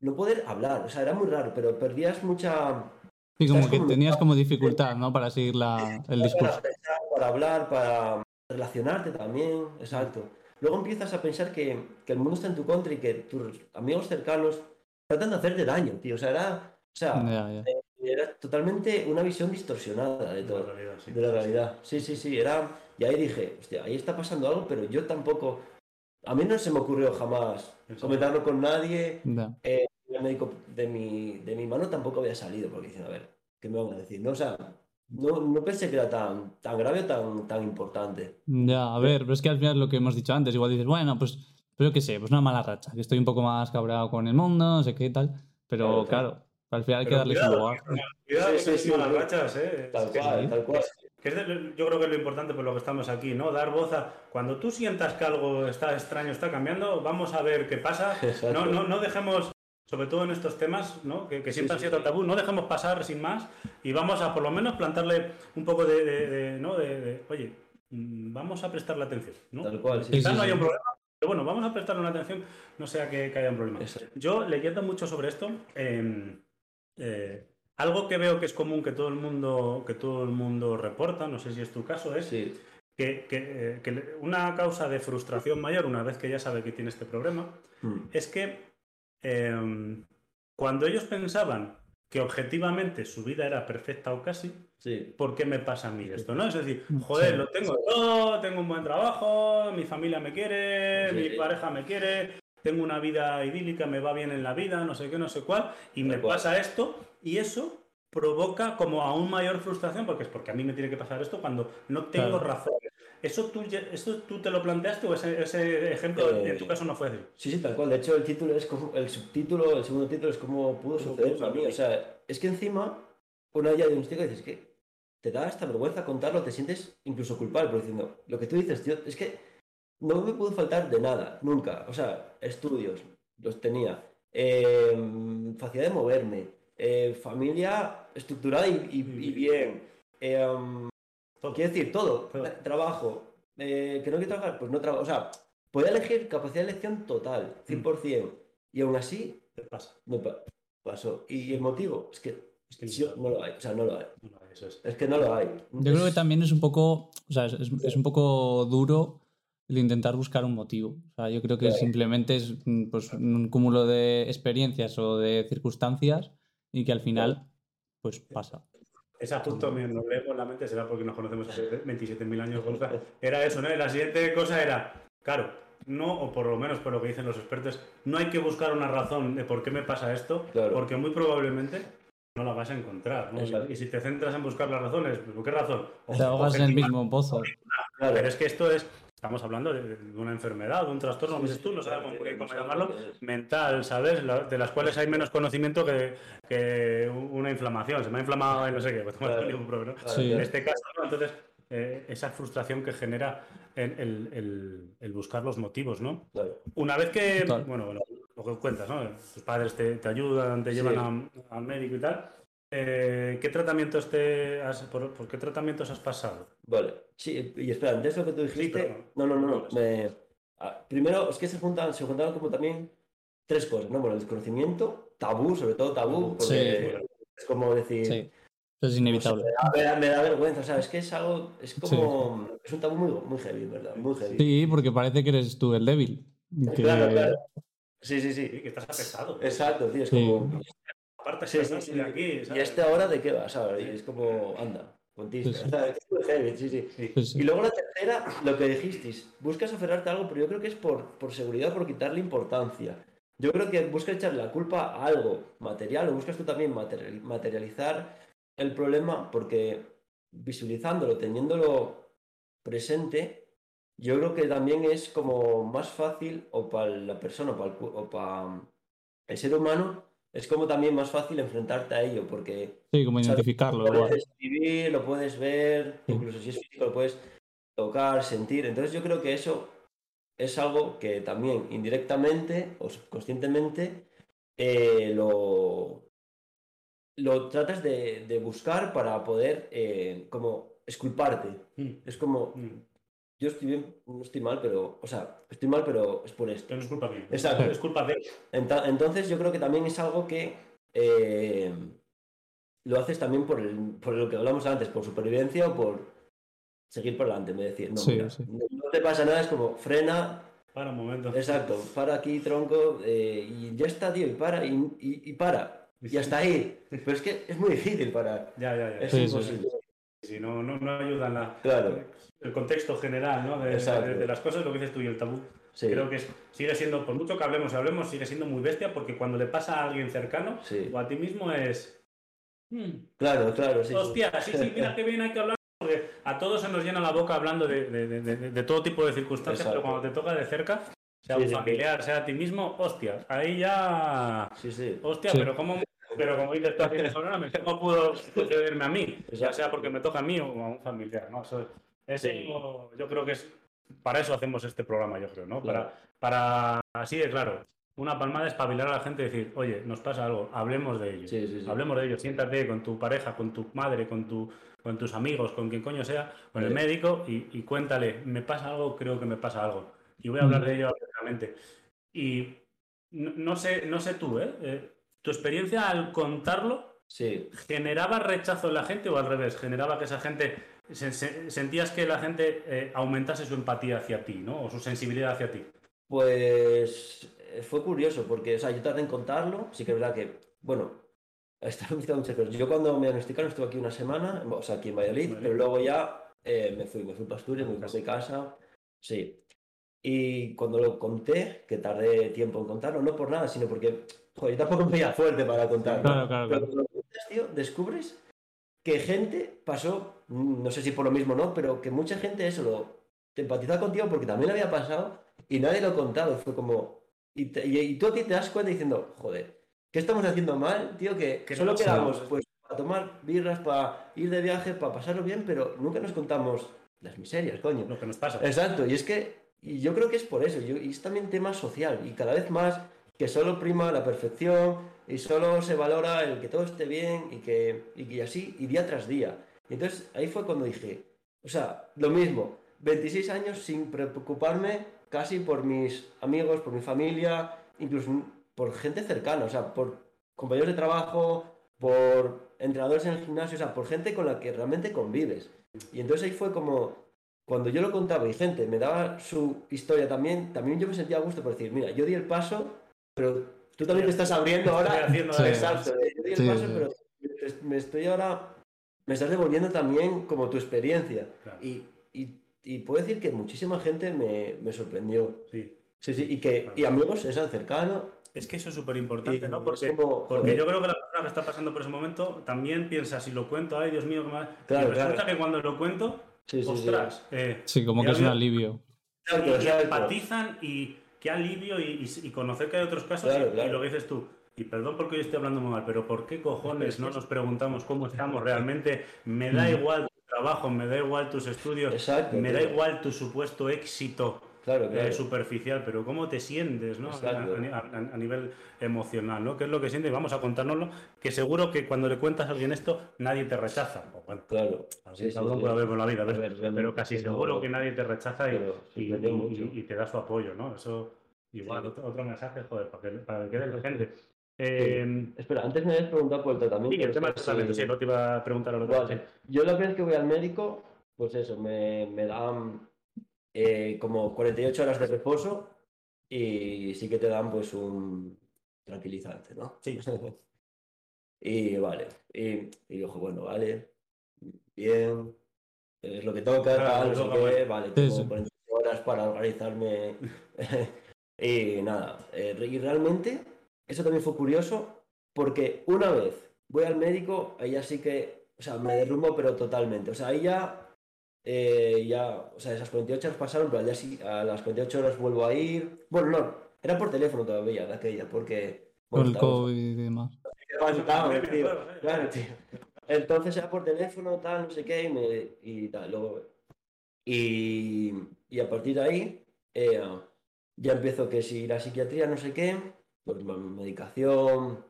S3: no poder hablar, o sea, era muy raro, pero perdías mucha...
S2: Sí, como que
S3: como-
S2: tenías como dificultad, ¿no? Para seguir la, el discurso.
S3: Para pensar, para hablar, para relacionarte también, exacto. Luego empiezas a pensar que, que el mundo está en tu contra y que tus amigos cercanos tratan de hacerte daño, tío, o sea, era, o sea,
S2: Ya, ya.
S3: era totalmente una visión distorsionada de
S1: De la
S3: todo.
S1: realidad, sí.
S3: De la realidad. Sí, sí, sí. Era... Y ahí dije, hostia, ahí está pasando algo, pero yo tampoco. A mí no se me ocurrió jamás comentarlo con nadie.
S2: Ya.
S3: El médico de mi, de mi mano tampoco había salido, porque dicen, a ver, ¿qué me van a decir? No, o sea, no, no pensé que era tan, tan grave o tan, tan importante.
S2: Ya, a ver, pero es que al final lo que hemos dicho antes, igual dices, bueno, pues, pero yo qué sé, pues una mala racha, que estoy un poco más cabreado con el mundo, no sé qué y tal, pero
S3: Claro, claro.
S2: Al final hay que darle su
S1: cuidado,
S2: lugar.
S1: Cuidado
S3: Sí,
S1: con
S3: sí,
S1: las
S3: sí,
S1: malas
S3: sí.
S1: rachas, ¿eh?
S3: Tal cual,
S1: sí.
S3: tal cual.
S1: Que es de- yo creo que es lo importante por lo que estamos aquí, ¿no? Dar voz a... Cuando tú sientas que algo está extraño, está cambiando, vamos a ver qué pasa.
S3: Exacto.
S1: No, no, no dejemos, sobre todo en estos temas, ¿no? Que, que siempre han
S3: sí,
S1: sido
S3: sí.
S1: tabú, no dejemos pasar sin más y vamos a por lo menos plantarle un poco de, de- de- ¿no? De, de, oye, mm, vamos a prestarle atención, ¿no?
S3: Tal cual, sí.
S1: Quizás
S2: sí,
S1: no haya
S2: sí.
S1: un problema, pero bueno, vamos a prestarle una atención, no sea que, que haya un problema.
S3: Exacto.
S1: Yo leyendo mucho sobre esto, eh, eh, algo que veo que es común que todo el mundo, que todo el mundo reporta, no sé si es tu caso, es
S3: Sí,
S1: que, que, eh, que una causa de frustración mayor, una vez que ya sabe que tiene este problema,
S3: Mm.
S1: es que eh, cuando ellos pensaban que objetivamente su vida era perfecta o casi,
S3: sí.
S1: ¿por qué me pasa a mí esto? ¿no? Es decir, joder,
S2: Sí.
S1: lo tengo todo, tengo un buen trabajo, mi familia me quiere,
S3: Sí.
S1: mi pareja me quiere, tengo una vida idílica, me va bien en la vida, no sé qué, no sé cuál, y me
S3: cual.
S1: pasa esto, y eso provoca como aún mayor frustración, porque es porque a mí me tiene que pasar esto cuando no tengo
S2: Claro.
S1: razón. ¿Eso tú, ¿Eso tú te lo planteaste o ese, ese ejemplo en tu eh, caso no fue así?
S3: Sí, sí, tal cual. De hecho, el título es como, el subtítulo, el segundo título es como pudo suceder a mí. O sea, es que encima, una ya diagnostica y dices que te da esta vergüenza contarlo, te sientes incluso culpable, por diciendo, lo que tú dices, tío, es que no me pudo faltar de nada, nunca. O sea, estudios, los tenía. Em, facilidad de moverme. Eh, familia estructurada y, bien. Eh, quiero decir, todo. Trabajo. Eh, ¿Que no quiero trabajar? Pues no trabajo. O sea, podía elegir capacidad de elección total, 100%. Mm. Y aún así,
S1: ¿Qué pasa?
S3: No pasó. Y el motivo es que, no lo hay. O sea, no lo hay. es. que no lo hay.
S2: Yo creo que también es un poco, o sea, es, un poco duro el intentar buscar un motivo. O sea, yo creo que simplemente es pues, un cúmulo de experiencias o de circunstancias y que al final, pues pasa.
S1: Esa justo me lo leo en la mente, será porque nos conocemos hace 27.000 años, Era eso, ¿no? la siguiente cosa era, claro, no, o por lo menos por lo que dicen los expertos, no hay que buscar una razón de por qué me pasa esto, porque muy probablemente no la vas a encontrar. Y, si te centras en buscar las razones, ¿por qué razón?
S2: te ahogas en el mismo pozo.
S1: Pero es que esto es, Estamos hablando de, una enfermedad, de un trastorno, dices tú, no sabemos cómo, llamarlo, mental, ¿sabes? de las cuales hay menos conocimiento que, una inflamación. Se me ha inflamado y no sé qué, pues En este caso, ¿no? Entonces, eh, esa frustración que genera el, buscar los motivos, ¿no? Una vez que, bueno, bueno, lo que cuentas, ¿no? Tus padres te, ayudan, te llevan al médico y tal. Eh, ¿qué tratamientos te has, por, qué tratamientos has pasado?
S3: Vale, sí, y espera, antes de lo que tú dijiste, no, no, no, no, ah, primero es que se juntan, se juntaron como también tres cosas, ¿no? Bueno, el desconocimiento, tabú, sobre todo tabú, porque es como decir... Sí.
S2: Eso es inevitable.
S3: me, da, me, da, vergüenza, ¿sabes? Que es algo, es como, es un tabú muy, muy heavy, ¿verdad? Muy heavy.
S2: Sí, porque parece que eres tú el débil.
S3: Claro, claro. Sí, sí, sí.
S1: que estás apesado.
S3: Exacto, tío, es como sí, sí, de aquí. ¿Y esta hora de qué vas? ¿sabes? Y es como, anda, contigo. Sí, sí. Y luego la tercera, lo que dijisteis, buscas aferrarte a algo, pero yo creo que es por, por seguridad, por quitarle importancia. Yo creo que buscas echarle la culpa a algo material, o buscas tú también materializar el problema, porque visualizándolo, teniéndolo presente, yo creo que también es como más fácil, o para la persona, o para el ser humano, es como también más fácil enfrentarte a ello, porque...
S2: Sí, como identificarlo.
S3: Lo puedes escribir, lo puedes ver, incluso si es físico lo puedes tocar, sentir. Entonces yo creo que eso es algo que también indirectamente o subconscientemente eh, lo, lo tratas de, buscar para poder eh, como esculparte. Mm. Es como, mm yo estoy bien, no estoy mal, pero, o sea, estoy mal, pero es por esto.
S1: no es culpa mía.
S3: Exacto.
S1: Es culpa de
S3: Entonces yo creo que también es algo que eh, lo haces también por, por lo que hablamos antes, por supervivencia o por seguir por delante. Me decir, no, no te pasa nada, es como frena.
S1: Para un momento.
S3: Exacto, para aquí, tronco, eh, y ya está, tío, y para, y, para. Y hasta ahí. Pero es que es muy difícil parar.
S1: Ya, ya, ya.
S3: Es imposible.
S1: Si no, no, no ayudan la,
S3: claro
S1: el contexto general ¿no? de, las cosas, lo que dices tú y el tabú. Creo que sigue siendo, por mucho que hablemos y hablemos, sigue siendo muy bestia porque cuando le pasa a alguien cercano o a ti mismo es.
S3: Hmm, claro, claro,
S1: sí. Hostia, sí, sí, mira qué bien hay que hablar. Porque a todos se nos llena la boca hablando de, todo tipo de circunstancias, pero cuando te toca de cerca, sea un familiar, sea a ti mismo, hostia, ahí ya.
S3: Sí, sí.
S1: Hostia, pero ¿cómo, pero como dices tú aquí en ¿cómo pudo sucederme a mí? Ya sea porque me toca a mí o a un familiar, ¿no? Eso, eso, yo creo que es. Para eso hacemos este programa, yo creo, ¿no? Para, para, así de claro, una palmada espabilar a la gente y decir, oye, nos pasa algo, hablemos de ello. hablemos de ello, siéntate con tu pareja, con tu madre, con, tu, con tus amigos, con quien coño sea, con el médico y, cuéntale, me pasa algo, creo que me pasa algo. Y voy a hablar de ello abiertamente. Y no, sé, no sé tú, ¿eh? ¿eh? ¿Tu experiencia al contarlo generaba rechazo en la gente o al revés? ¿Generaba que esa gente sentías que la gente eh, aumentase su empatía hacia ti, ¿no? O su sensibilidad hacia ti.
S3: Pues eh, fue curioso, porque, o sea, yo tardé en contarlo, sí que es verdad que, bueno, está muchas cosas. Yo cuando me diagnosticaron estuve aquí una semana, o sea, aquí en Valladolid, pero luego ya eh, me fui, me fui para Asturias, me fui a casa, sí. Y cuando lo conté, que tardé tiempo en contarlo, no por nada, sino porque, joder, yo tampoco me veía fuerte para contarlo.
S2: Claro, claro,
S3: Pero cuando lo cuentas, tío, descubres que gente pasó, no sé si por lo mismo o no, pero que mucha gente eso lo empatizaba contigo porque también había pasado y nadie lo contaba. Y fue como. Y, te- y- y tú a ti te das cuenta diciendo, joder, ¿qué estamos haciendo mal, tío? Que,
S1: Que
S3: solo quedamos pues para tomar birras, para ir de viaje, para pasarlo bien, pero nunca nos contamos las miserias, coño.
S1: Lo que nos pasa.
S3: Exacto, y es que y yo creo que es por eso, yo- y es también tema social, y cada vez más que solo prima la perfección y solo se valora el que todo esté bien y que, y así, y día tras día. Y entonces ahí fue cuando dije, o sea, lo mismo, 26 años sin preocuparme casi por mis amigos, por mi familia, incluso por gente cercana, o sea, por compañeros de trabajo, por entrenadores en el gimnasio, o sea, por gente con la que realmente convives. Y entonces ahí fue como, cuando yo lo contaba y gente me daba su historia también, también yo me sentía a gusto por decir, mira, yo di el paso, pero tú también te estás abriendo
S1: Estoy
S3: ahora.
S1: haciendo
S2: Sí.
S1: la-
S3: Exacto, yo di el
S2: Sí,
S3: paso,
S2: sí.
S3: pero me estoy ahora, me estás devolviendo también como tu experiencia.
S1: Claro.
S3: Y, y, y puedo decir que muchísima gente me, me sorprendió.
S1: Sí.
S3: Sí, sí, y que y amigos, es cercano.
S1: Es que eso es súper importante, ¿no? Porque,
S3: como,
S1: porque yo creo que la persona que está pasando por ese momento también piensa, si lo cuento, ay Dios mío, qué mal.
S3: Claro,
S1: y resulta
S3: claro.
S1: que cuando lo cuento,
S3: sí, sí, sí.
S1: ostras, eh,
S2: Sí, como que es un alivio.
S1: Y empatizan y qué alivio y, y- y conocer que hay otros casos
S3: Claro,
S1: y,
S3: claro.
S1: y lo que dices tú. Y perdón porque yo estoy hablando muy mal, pero ¿por qué cojones no nos preguntamos cómo estamos realmente? Me da igual tu trabajo, me da igual tus estudios,
S3: Exacto,
S1: me da igual tu supuesto éxito
S3: Claro,
S1: eh,
S3: claro.
S1: superficial, pero cómo te sientes ¿no? a, nivel emocional, ¿no? ¿Qué es lo que sientes? Vamos a contárnoslo, que seguro que cuando le cuentas a alguien esto, nadie te rechaza. Bueno,
S3: Claro.
S1: algún
S3: Sí,
S1: puede haber por la vida, pero casi seguro que nadie te rechaza y, te da su apoyo, ¿no? Eso igual,
S3: Sí.
S1: otro, otro mensaje, joder, para que, para que quede la gente. Eh,
S3: Espera, antes me habías preguntado por el tratamiento.
S1: sí, el tema del tratamiento, sí, no te iba a preguntar a lo
S3: Vale. Yo la vez que voy al médico, pues eso, me, me dan eh, como 48 horas de reposo y sí que te dan pues un tranquilizante, ¿no?
S1: Sí.
S3: y vale, y, y ojo, bueno, vale, bien, es lo que toca,
S1: Claro,
S3: tal,
S1: lo
S3: no sé qué,
S1: vale.
S3: vale,
S2: Sí,
S3: tengo
S2: sí.
S3: 48 horas para organizarme y nada, eh, y realmente eso también fue curioso porque una vez voy al médico, ya sí que, o sea, me derrumbo pero totalmente, o sea, ya, eh, ya, o sea, esas 48 horas pasaron, pero al día sí- a las 48 horas vuelvo a ir, bueno, no, era por teléfono todavía de aquella, porque...
S2: Con
S3: bueno,
S2: el
S3: estábamos-
S2: COVID y demás.
S1: Claro,
S3: tío.
S1: claro,
S3: Claro, tío. Entonces era por teléfono, tal, no sé qué, y, me- y tal, luego... Y, y a partir de ahí, eh, ya empiezo que si la psiquiatría, no sé qué, pues medicación,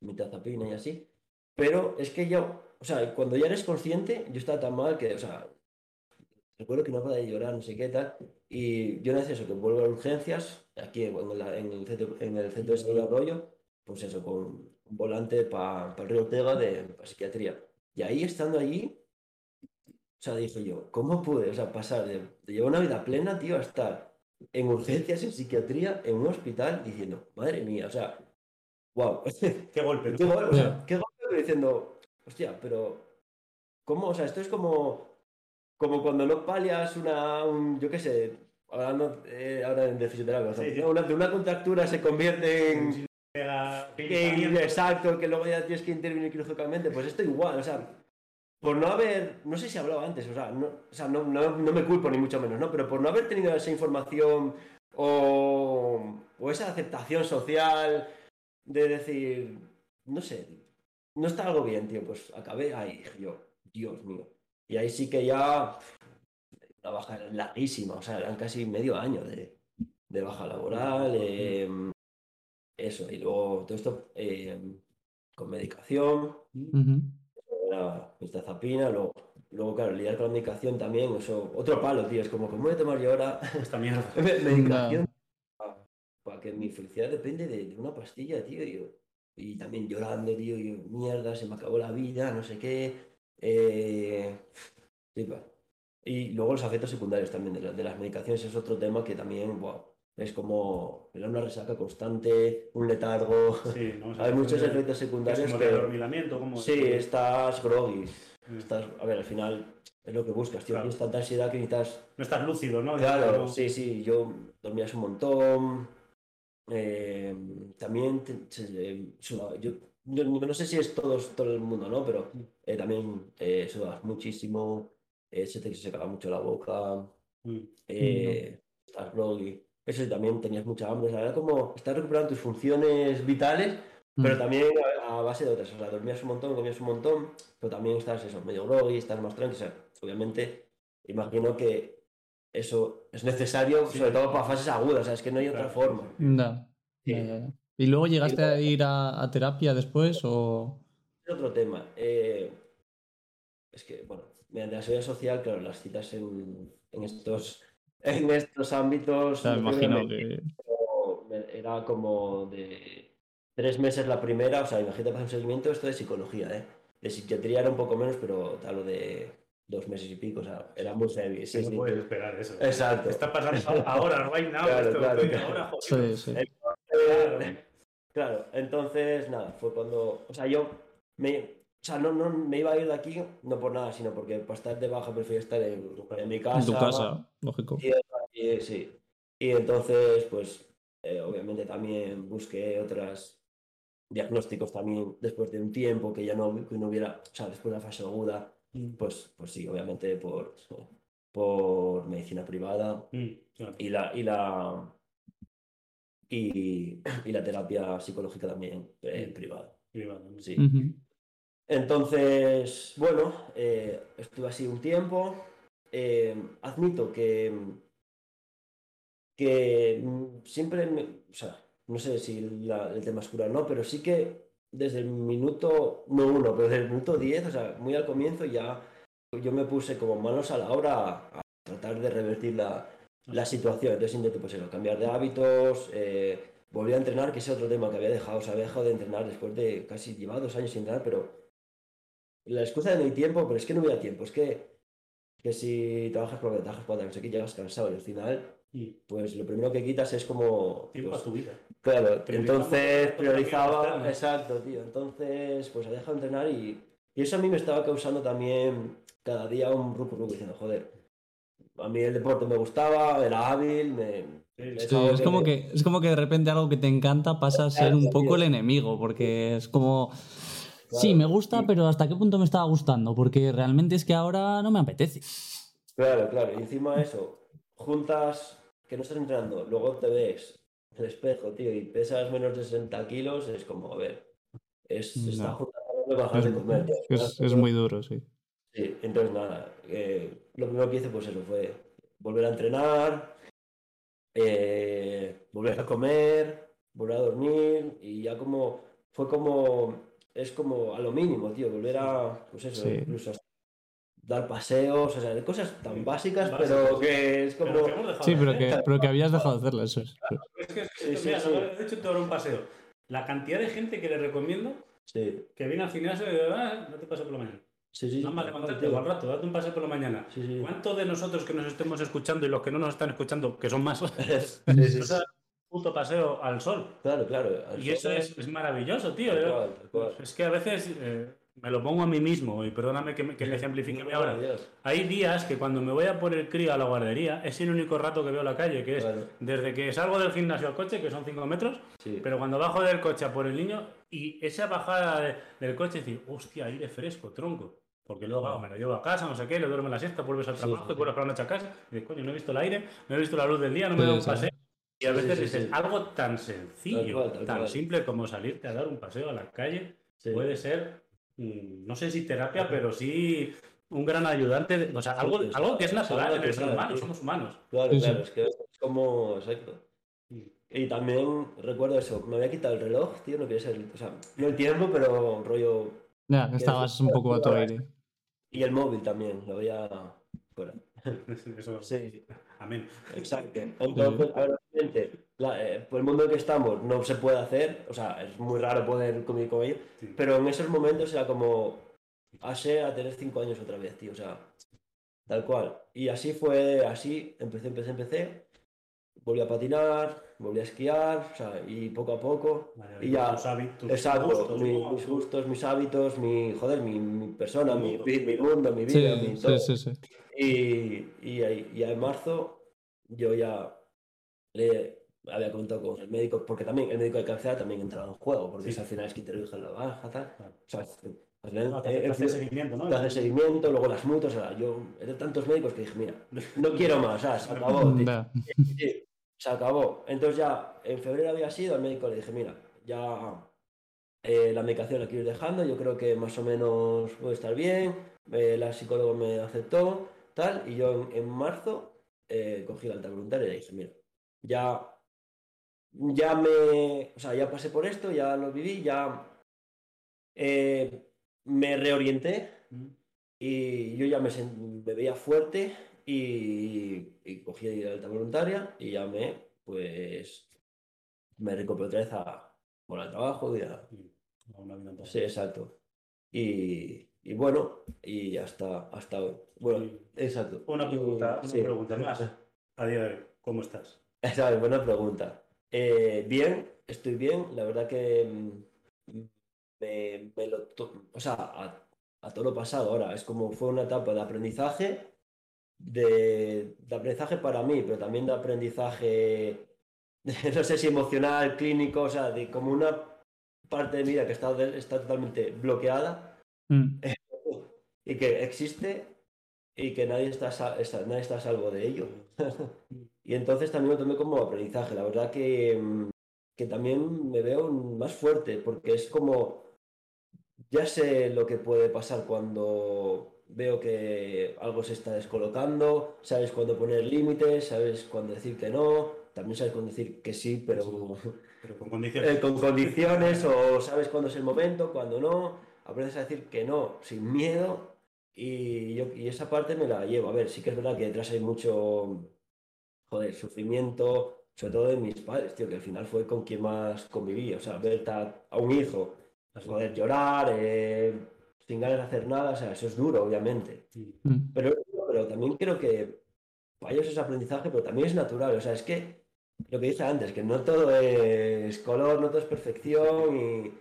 S3: mitazapina y así. Pero es que yo, o sea, cuando ya eres consciente, yo estaba tan mal que, o sea, recuerdo que no podía llorar, no sé qué tal, y yo no hacía eso, que vuelvo a urgencias, aquí en, la- en el centro, en el centro de salud de Arroyo, pues eso, con un volante para el río Ortega de pa psiquiatría. Y ahí, estando allí, o sea, dije yo, ¿cómo pude, o sea, pasar de, de llevar una vida plena, tío, a estar en urgencias, en psiquiatría, en un hospital, diciendo, madre mía, o sea, wow,
S1: Qué golpe, ¿no?
S3: qué golpe, o sea,
S2: Ya.
S3: qué golpe, diciendo, hostia, pero, ¿cómo? O sea, esto es como, como cuando no palias una, un, yo qué sé, hablando eh, ahora de fisioterapia,
S1: Sí, sí.
S3: una, de una contractura se convierte en... Que, exacto, que luego ya tienes que intervenir quirúrgicamente, pues esto igual, o sea, por no haber, no sé si hablaba antes, o sea, no, o sea, no, no, no me culpo ni mucho menos, ¿no? Pero por no haber tenido esa información o, o esa aceptación social de decir, no sé, no está algo bien, tío, pues acabé ahí, yo, Dios mío. Y ahí sí que ya la baja larguísima, o sea, eran casi medio año de, de baja laboral, eh, eso, y luego todo esto eh, con medicación, era mistazapina, luego, luego, claro, lidiar con la medicación también, eso, otro palo, tío, es como, ¿cómo voy a tomar yo ahora
S1: Esta mierda.
S3: medicación? Para que mi felicidad depende de, de una pastilla, tío, y, y también llorando, tío, y yo, mierda, se me acabó la vida, no sé qué, eh. Y luego los efectos secundarios también de, la- de las medicaciones es otro tema que también, wow, es como, era una resaca constante, un letargo,
S1: Sí, ¿no?
S3: hay muchos
S1: Es
S3: efectos secundarios
S1: como
S3: que...
S1: de adormilamiento, como
S3: Sí, estás groggy.
S1: Mm.
S3: Estás, a ver, al final es lo que buscas, tío.
S1: Claro.
S3: Tienes tanta ansiedad que necesitas.
S1: No estás lúcido, ¿no?
S3: Claro, sí, sí. Yo dormías un montón. eh, también te- se- eh, sudaba. Yo, yo no sé si es todos, todo el mundo, ¿no? Pero eh, también eh, sudabas muchísimo. eh, se te secaba mucho la boca.
S1: Mm.
S3: eh, estás groggy. Eso sí, también tenías mucha hambre, o sea, era como estás recuperando tus funciones vitales, pero
S2: Mm.
S3: también a, a base de otras. O sea, dormías un montón, comías un montón, pero también estás eso, medio groggy, estás más tranquilo. Sea, obviamente, imagino que eso es necesario,
S1: Sí.
S3: sobre todo para fases agudas, o sea, es que no hay otra
S1: Claro,
S3: forma.
S2: Ya,
S3: Sí.
S2: ya, ya. ¿Y luego llegaste a ir a, a terapia después o...?
S3: Es otro tema. eh, es que, bueno, mediante la seguridad social, claro, las citas en, en estos, en estos ámbitos.
S2: O sea, me imagino que...
S3: era como de tres meses la primera, o sea, imagínate para un seguimiento esto de psicología, ¿eh? De psiquiatría era un poco menos, pero tal lo de dos meses y pico, o sea, era muy heavy. Sí,
S1: no
S3: sí.
S1: puedes esperar eso.
S3: Exacto.
S1: Está pasando ahora, right now.
S3: Claro,
S1: esto,
S3: claro,
S1: coño,
S3: claro.
S1: ahora, joder.
S2: Sí, sí.
S3: Claro, entonces, nada, fue cuando, o sea, yo me, o sea, no, no me iba a ir de aquí, no por nada, sino porque para estar de baja prefería estar en, en mi casa.
S2: En tu casa, lógico.
S3: Y, y- sí. Y entonces, pues, eh, obviamente también busqué otros diagnósticos también después de un tiempo que ya no, que no hubiera, o sea, después de la fase aguda, pues, pues sí, obviamente por, por medicina privada
S1: Mm, claro.
S3: y la, y la, y, y la terapia psicológica también eh, privada.
S1: Privado, ¿no?
S3: Sí.
S2: Ujú.
S3: Entonces, bueno, eh, estuve así un tiempo. Eh, admito que, que mm, siempre, me- o sea, no sé si la- el tema es cura o no, pero sí que desde el minuto, no uno, pero desde el minuto 10, o sea, muy al comienzo ya yo me puse como manos a la obra a, a tratar de revertir la, la situación. Entonces intenté pues eso, cambiar de hábitos, eh, volví a entrenar, que es otro tema que había dejado, o sea, había dejado de entrenar después de casi llevaba dos años sin entrenar, pero la excusa de no hay tiempo, pero es que no había tiempo, es que, que si trabajas por trabajas por no sé qué, llegas cansado y al final, pues lo primero que quitas es como...
S1: Tiempo
S3: pues,
S1: a tu vida.
S3: Claro, entonces priorizaba, exacto, tío. Entonces, pues he dejado de entrenar y, y eso a mí me estaba causando también cada día un ruco diciendo, joder, a mí el deporte me gustaba, era hábil, me...
S1: Sí,
S3: es
S2: Sí, como que, es como que de repente algo que te encanta pasa a ser un poco el enemigo, porque es como... Sí, me gusta,
S3: sí.
S2: pero ¿hasta qué punto me estaba gustando? Porque realmente es que ahora no me apetece.
S3: Claro, claro, y encima eso, juntas que no estás entrenando, luego te ves en el espejo, tío, y pesas menos de 60 kilos, es como, a ver, es,
S2: No.
S3: está juntando bajar
S2: Es,
S3: de comer. tío.
S2: es- es muy duro, sí.
S3: Sí, entonces nada, eh, lo primero que hice pues eso fue volver a entrenar, eh, volver a comer, volver a dormir y ya como fue como es como a lo mínimo, tío, volver a pues eso,
S2: Sí.
S3: incluso hasta dar paseos, o sea, de cosas tan básicas, pero que es como
S1: Pero que
S2: Sí, pero que, pero que habías dejado de hacerlo, eso es.
S1: Es que,
S3: Sí, sí,
S1: mira, lo todo un paseo. La cantidad de gente que le recomiendo
S3: sí,
S1: que viene al gimnasio y ah, no te pases por la mañana.
S3: Sí, sí,
S1: Nada más levantarte al rato, date un paseo por la mañana.
S3: Sí, sí.
S1: ¿Cuántos de nosotros que nos estemos escuchando y los que no nos están escuchando, que son más, sea, un puto paseo al sol?
S3: Claro, claro.
S1: Y eso es, es maravilloso, tío.
S3: tal
S1: Yo-
S3: cual, tal cual.
S1: Es que a veces eh, me lo pongo a mí mismo y perdóname que me, que me ejemplifique ahora.
S3: Dios,
S1: Hay días que cuando me voy a por el crío a la guardería es el único rato que veo la calle, que es
S3: Claro.
S1: desde que salgo del gimnasio al coche, que son 5 metros,
S3: sí.
S1: pero cuando bajo del coche a por el niño y esa bajada de- del coche, decir, hostia, aire fresco, tronco. Porque luego claro, me lo llevo a casa, no sé qué, le duermo la siesta, vuelves al
S3: Sí,
S1: trabajo
S3: sí,
S1: y vuelves por la noche a casa y dices, coño, no he visto el aire, no he visto la luz del día, no me he dado un paseo. Y a
S3: Sí,
S1: veces dices,
S3: sí.
S1: algo tan sencillo,
S3: Tal cual, tal
S1: tan
S3: cual.
S1: simple como salirte a dar un paseo a la calle,
S3: Sí.
S1: puede ser, mm, no sé si terapia, pero sí un gran ayudante, de- o sea, algo, algo que es
S3: es
S1: natural
S3: algo
S1: en el ser
S3: natural,
S1: humano,
S3: sí.
S1: somos humanos.
S3: Claro, claro, es que es como, exacto. Y también recuerdo eso, me había quitado el reloj, tío, no quería ser, o sea, no el tiempo, pero rollo...
S2: Ya, estabas un poco a tu aire.
S3: Y el móvil también, lo había fuera.
S1: Eso,
S3: Sí,
S1: amén.
S3: exacto. Entonces, a ver, la- eh, por el mundo en que estamos no se puede hacer, o sea, es muy raro poder convivir con ello,
S1: Sí.
S3: pero en esos momentos era como, hace a tener cinco años otra vez, tío, o sea, tal cual. Y así fue, así, empecé, empecé, empecé, volví a patinar, volví a esquiar, o sea, y poco a poco,
S1: Vale,
S3: y ya,
S1: tus hábitos, tus
S3: exacto,
S1: gustos,
S3: mi- mis gustos, mis hábitos, mi, joder, mi, mi persona, mi,
S1: mundo,
S3: mi
S1: vida.
S3: mundo, mi vida, mi
S2: Sí,
S3: todo.
S2: sí, sí, sí.
S3: Y, y, ahí- y en marzo yo ya le había comentado con el médico, porque también el médico de cabecera también entraba en juego, porque si al final es que te en la baja, tal. O sea, al final,
S1: No, te
S3: eh,
S1: hace- te hace
S3: eh,
S1: seguimiento, ¿no?
S3: te hace seguimiento, luego las multas, o sea, yo era tantos médicos que dije, mira, no quiero más, o sea, se acabó. Se acabó. Entonces ya en febrero había sido, al médico le dije, mira, ya eh, la medicación la quiero ir dejando, yo creo que más o menos puede estar bien, eh, la psicóloga me aceptó, tal, y yo en, en marzo eh, cogí la alta voluntaria y le dije, mira, ya, ya me, o sea, ya pasé por esto, ya lo viví, ya eh, me reorienté
S1: Mm.
S3: y yo ya me, me veía fuerte y, y cogí la alta voluntaria y ya me, pues, me recuperé otra vez a, bueno, al trabajo y a-
S1: A una vida.
S3: Sí, exacto. Y, y bueno, y hasta, hasta hoy. Bueno,
S1: Sí.
S3: exacto.
S1: Una pregunta, una
S3: Sí.
S1: pregunta más. A día de hoy, ¿cómo estás?
S3: Esa es buena pregunta. Eh, bien, estoy bien. La verdad que mm, me, me lo o sea, a, a todo lo pasado ahora. Es como fue una etapa de aprendizaje, de, de aprendizaje para mí, pero también de aprendizaje, no sé si emocional, clínico, o sea, de como una parte de mi vida que está, está totalmente bloqueada
S2: Mm.
S3: y que existe y que está, nadie está a salvo de ello. y entonces también lo tomé como aprendizaje. La verdad que, mm, que también me veo más fuerte porque es como, ya sé lo que puede pasar cuando veo que algo se está descolocando, sabes cuándo poner límites, sabes cuándo decir que no, también sabes cuándo decir que sí, pero
S1: Pero con condiciones.
S3: eh, con condiciones o sabes cuándo es el momento, cuándo no, aprendes a decir que no sin miedo y, yo, y esa parte me la llevo. A ver, sí que es verdad que detrás hay mucho, joder, sufrimiento, sobre todo de mis padres, tío, que al final fue con quien más conviví, o sea, ver a, a un hijo, joder, llorar, eh, sin ganas de hacer nada, o sea, eso es duro, obviamente.
S2: Mm.
S3: Pero, pero también creo que para ellos es aprendizaje, pero también es natural. O sea, es que lo que dije antes, que no todo es color, no todo es perfección y,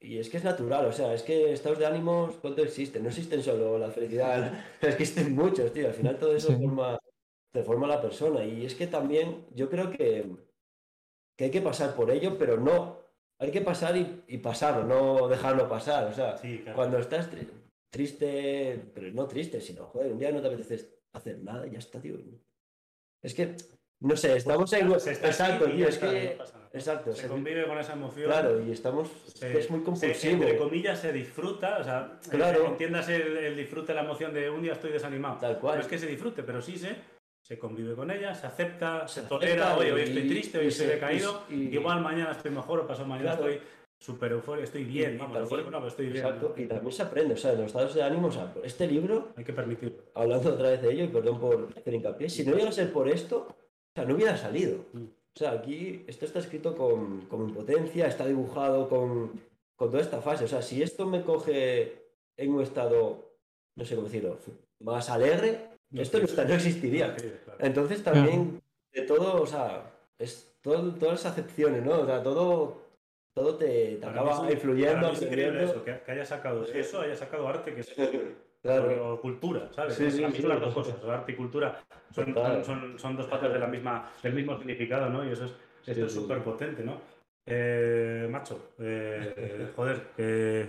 S3: y es que es natural. O sea, es que estados de ánimos, ¿cuánto existen? No existen solo la felicidad, existen muchos, tío. Al final todo eso
S2: Sí.
S3: forma, te forma la persona. Y es que también yo creo que, que hay que pasar por ello, pero no. Hay que pasar y, y pasarlo, no dejarlo pasar. O sea,
S1: Sí, claro.
S3: cuando estás tri- triste, pero no triste, sino, joder, un día no te apetece hacer nada y ya está, tío. Es que, no sé, estamos en...
S1: Pues Se está
S3: Exacto, tío, es
S1: está,
S3: que...
S1: no.
S3: Exacto,
S1: Se
S3: se-
S1: convive con esa emoción.
S3: claro, y estamos...
S1: se-
S3: es muy
S1: se-
S3: compulsivo.
S1: entre comillas se disfruta, o sea,
S3: Claro.
S1: entiendas el, el disfrute, la emoción de un día estoy desanimado.
S3: Tal cual.
S1: No es que se disfrute, pero sí se, se convive con ella, se acepta, se,
S3: Se
S1: tolera, oye, hoy estoy triste, hoy estoy
S3: se-
S1: decaído,
S3: y- y-
S1: igual mañana estoy mejor o pasado mañana
S3: Claro.
S1: estoy súper eufórico, estoy bien,
S3: Y
S1: vamos,
S3: también-
S1: eufórico no, pero estoy bien.
S3: Exacto, y también se aprende, o sea, en los estados de ánimo, o sea, este libro,
S1: Hay que permitirlo.
S3: hablando otra vez de ello, y perdón por hacer hincapié, si no llega a ser por esto, o sea, no hubiera salido.
S1: Mm.
S3: O sea, aquí esto está escrito con, con impotencia, está dibujado con, con toda esta fase. O sea, si esto me coge en un estado, no sé cómo decirlo, más alegre,
S1: No
S3: esto no, está- no existiría. Entonces también de todo, o sea, es todo, todas las acepciones, ¿no? O sea, todo, todo te, te
S1: mí
S3: acaba influyendo,
S1: mí es increíble
S3: aprendiendo.
S1: eso, que, que haya sacado eso, haya sacado arte, que es
S3: Claro,
S1: o cultura, ¿sabes?
S3: Sí, sí,
S1: las dos cosas, arte y cultura son,
S3: Total.
S1: son, son dos patas de la misma, del mismo significado, ¿no? Y eso es esto súper potente, ¿no? Eh, macho, eh, joder, que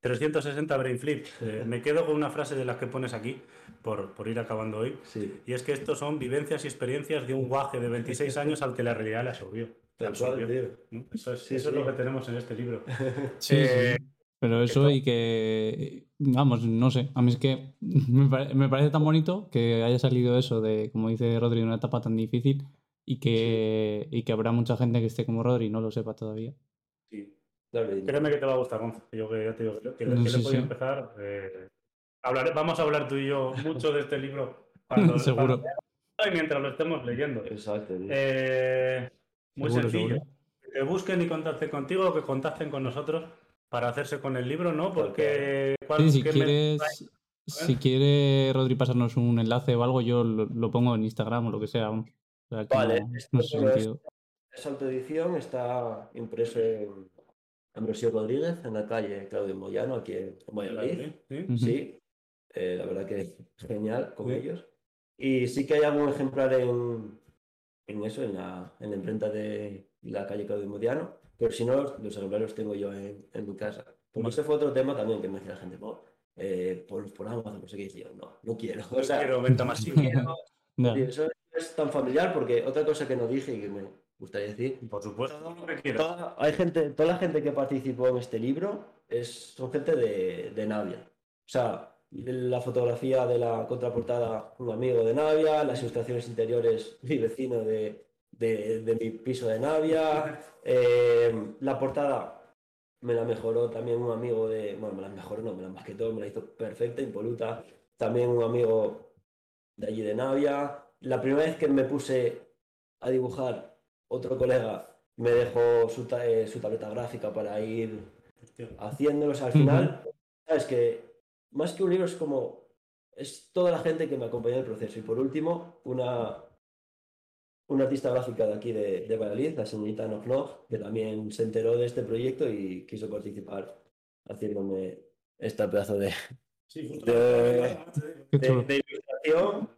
S1: 360 brain flip. Eh, me quedo con una frase de las que pones aquí, por, por ir acabando hoy,
S3: sí.
S1: y es que estos son vivencias y experiencias de un guaje de 26 años al que la realidad le absorbió. Eso, es,
S3: Sí,
S1: eso es
S3: sí.
S1: lo que tenemos en este libro.
S2: Sí,
S1: Eh,
S2: sí. Pero eso y que, vamos, no sé, a mí es que me, pare- me parece tan bonito que haya salido eso de, como dice Rodri, una etapa tan difícil y que, y que habrá mucha gente que esté como Rodri y no lo sepa todavía.
S1: Sí.
S3: Dale.
S1: Créeme que te va a gustar, Gonzo. Yo que ya te digo que, que le- que
S2: Sí,
S1: le voy a
S2: sí.
S1: empezar. eh, vamos a hablar tú y yo mucho de este libro. cuando-
S2: Seguro.
S1: cuando- y mientras lo estemos leyendo.
S3: Exacto.
S1: Eh, muy
S2: Seguro,
S1: sencillo.
S2: seguro.
S1: Que busquen y contacten contigo o que contacten con nosotros para hacerse con el libro, ¿no? Porque. ¿cuál-
S2: Sí, si
S1: qué me-
S2: quieres, si quiere Rodri pasarnos un enlace o algo, yo lo, lo pongo en Instagram o lo que sea. vamos. O sea, que
S3: Vale,
S2: no,
S3: esto
S2: no
S3: solo es- autoedición está impreso en Ambrosio Rodríguez, en la calle Claudio Moyano, aquí en Valladolid.
S1: ¿Sí?
S3: Sí, eh, la verdad que genial con
S1: Sí.
S3: ellos. Y sí que hay algún ejemplar en, en eso, en la, en la imprenta de la calle Claudio Modiano, pero si no, los ejemplares los tengo yo en, en mi casa. Porque ese fue otro tema también que me decía la gente, "Oh, eh, por, por Amazon, no sé qué, yo, no, no quiero. O sea,
S1: quiero venta masiva.
S2: Ya.
S3: y eso es tan familiar porque otra cosa que no dije y que me gustaría decir,
S1: Por supuesto, todo lo que quieras.
S3: toda, hay gente, toda la gente que participó en este libro es, son gente de, de Navia. O sea, la fotografía de la contraportada, un amigo de Navia, las ilustraciones interiores, mi vecino de, de, de mi piso de Navia, eh, la portada me la mejoró también un amigo de, bueno, me la mejoró, no, me la maquetó, me la hizo perfecta, impoluta, también un amigo de allí de Navia. La primera vez que me puse a dibujar, otro colega me dejó su, ta- eh, su tableta gráfica para ir haciéndolos. Al final, sabes que más que un libro es como, es toda la gente que me acompañó en el proceso. Y por último, una, una artista gráfica de aquí de, de Valladolid, la señorita Nognog, que también se enteró de este proyecto y quiso participar haciéndome esta pedazo de,
S1: Sí,
S3: de- ilustración